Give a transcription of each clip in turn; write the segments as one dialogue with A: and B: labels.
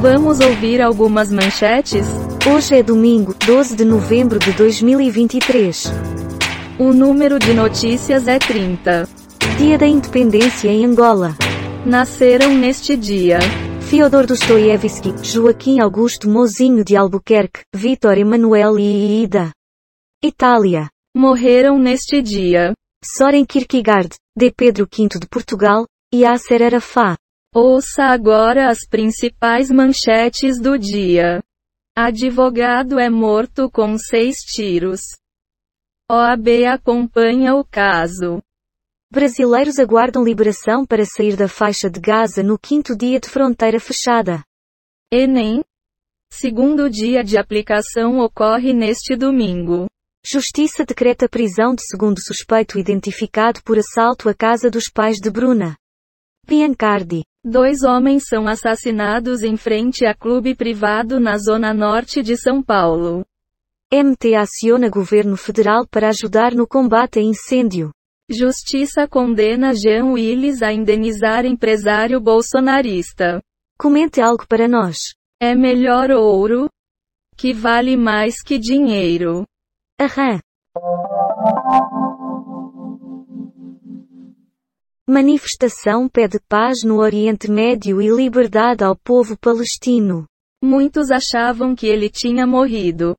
A: Vamos ouvir algumas manchetes?
B: Hoje é domingo, 12 de novembro de 2023.
A: O número de notícias é 30.
B: Dia da Independência em Angola.
A: Nasceram neste dia
B: Fyodor Dostoiévski, Joaquim Augusto Mozinho de Albuquerque, Vitor Emanuel e Ida. Itália.
A: Morreram neste dia
B: Soren Kierkegaard, de Pedro V de Portugal, e Yasser Arafat.
A: Ouça agora as principais manchetes do dia. Advogado é morto com seis tiros. OAB acompanha o caso.
B: Brasileiros aguardam liberação para sair da faixa de Gaza no quinto dia de fronteira fechada.
A: Enem. Segundo dia de aplicação ocorre neste domingo.
B: Justiça decreta prisão de segundo suspeito identificado por assalto à casa dos pais de Bruna. Biancardi.
A: Dois homens são assassinados em frente a clube privado na zona norte de São Paulo.
B: MT aciona governo federal para ajudar no combate a incêndio.
A: Justiça condena Jean Willis a indenizar empresário bolsonarista.
B: Comente algo para nós.
A: É melhor ouro, que vale mais que dinheiro.
B: Aham. Manifestação pede paz no Oriente Médio e liberdade ao povo palestino.
A: Muitos achavam que ele tinha morrido.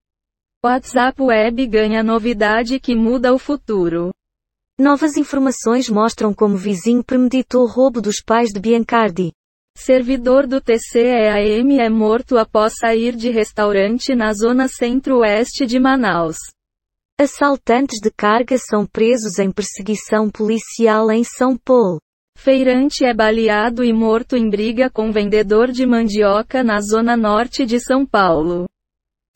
A: WhatsApp Web ganha novidade que muda o futuro.
B: Novas informações mostram como vizinho premeditou roubo dos pais de Biancardi.
A: Servidor do TCEAM é morto após sair de restaurante na zona centro-oeste de Manaus.
B: Assaltantes de carga são presos em perseguição policial em São Paulo.
A: Feirante é baleado e morto em briga com vendedor de mandioca na zona norte de São Paulo.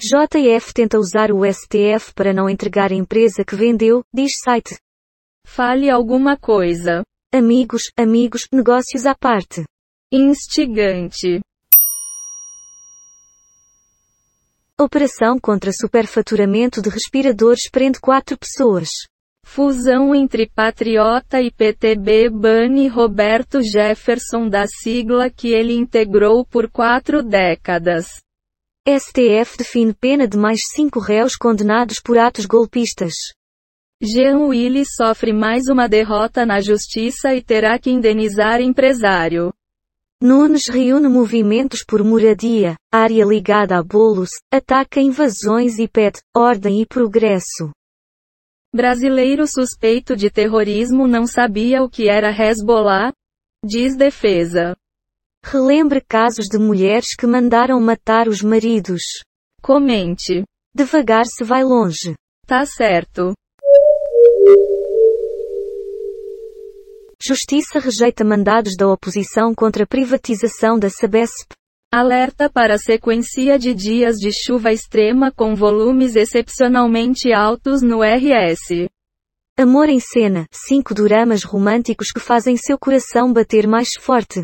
B: JF tenta usar o STF para não entregar a empresa que vendeu, diz site.
A: Fale alguma coisa.
B: Amigos, amigos, negócios à parte.
A: Instigante.
B: Operação contra superfaturamento de respiradores prende quatro pessoas.
A: Fusão entre Patriota e PTB bane Roberto Jefferson da sigla que ele integrou por quatro décadas.
B: STF define pena de mais cinco réus condenados por atos golpistas.
A: Jean Willis sofre mais uma derrota na justiça e terá que indenizar empresário.
B: Nunes reúne movimentos por moradia, área ligada a bolos, ataca invasões e pede ordem e progresso.
A: Brasileiro suspeito de terrorismo não sabia o que era Hezbollah? Diz defesa.
B: Relembre casos de mulheres que mandaram matar os maridos.
A: Comente.
B: Devagar se vai longe.
A: Tá certo.
B: Justiça rejeita mandados da oposição contra a privatização da Sabesp.
A: Alerta para sequência de dias de chuva extrema com volumes excepcionalmente altos no RS.
B: Amor em cena, cinco dramas românticos que fazem seu coração bater mais forte.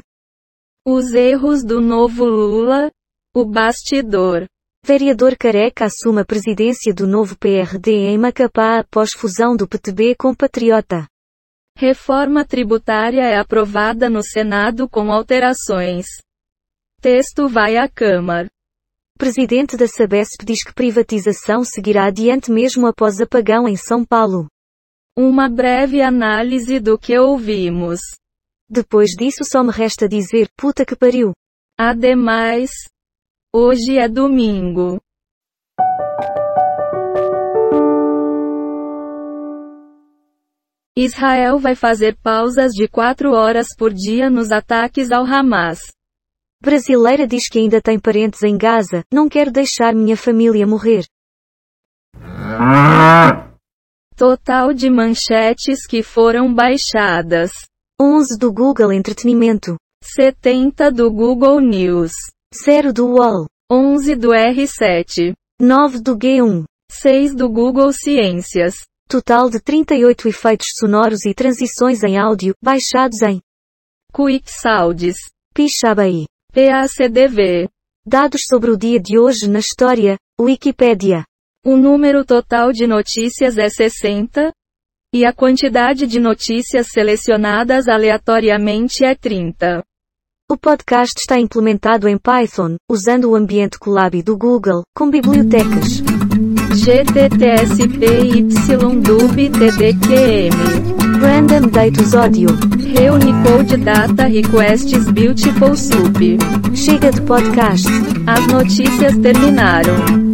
A: Os erros do novo Lula. O bastidor.
B: Vereador Careca assume a presidência do novo PRD em Macapá após fusão do PTB com Patriota.
A: Reforma tributária é aprovada no Senado com alterações. Texto vai à Câmara.
B: Presidente da Sabesp diz que privatização seguirá adiante mesmo após apagão em São Paulo.
A: Uma breve análise do que ouvimos.
B: Depois disso só me resta dizer, puta que pariu.
A: Ademais, hoje é domingo. Israel vai fazer pausas de quatro horas por dia nos ataques ao Hamas.
B: Brasileira diz que ainda tem parentes em Gaza, não quero deixar minha família morrer.
A: Total de manchetes que foram baixadas:
B: 11 do Google Entretenimento,
A: 70 do Google News,
B: 0 do UOL,
A: 11 do R7,
B: 9 do G1,
A: 6 do Google Ciências.
B: Total de 38 efeitos sonoros e transições em áudio, baixados em
A: Quick Sounds,
B: Pixabay.
A: PACDV.
B: Dados sobre o dia de hoje na história, Wikipédia.
A: O número total de notícias é 60, e a quantidade de notícias selecionadas aleatoriamente é 30.
B: O podcast está implementado em Python, usando o ambiente Colab do Google, com bibliotecas.
A: GTTSPYDUB
B: Random Datus Audio.
A: Reunicode Data Requests Beautiful Soup.
B: Chega de podcast.
A: As notícias terminaram.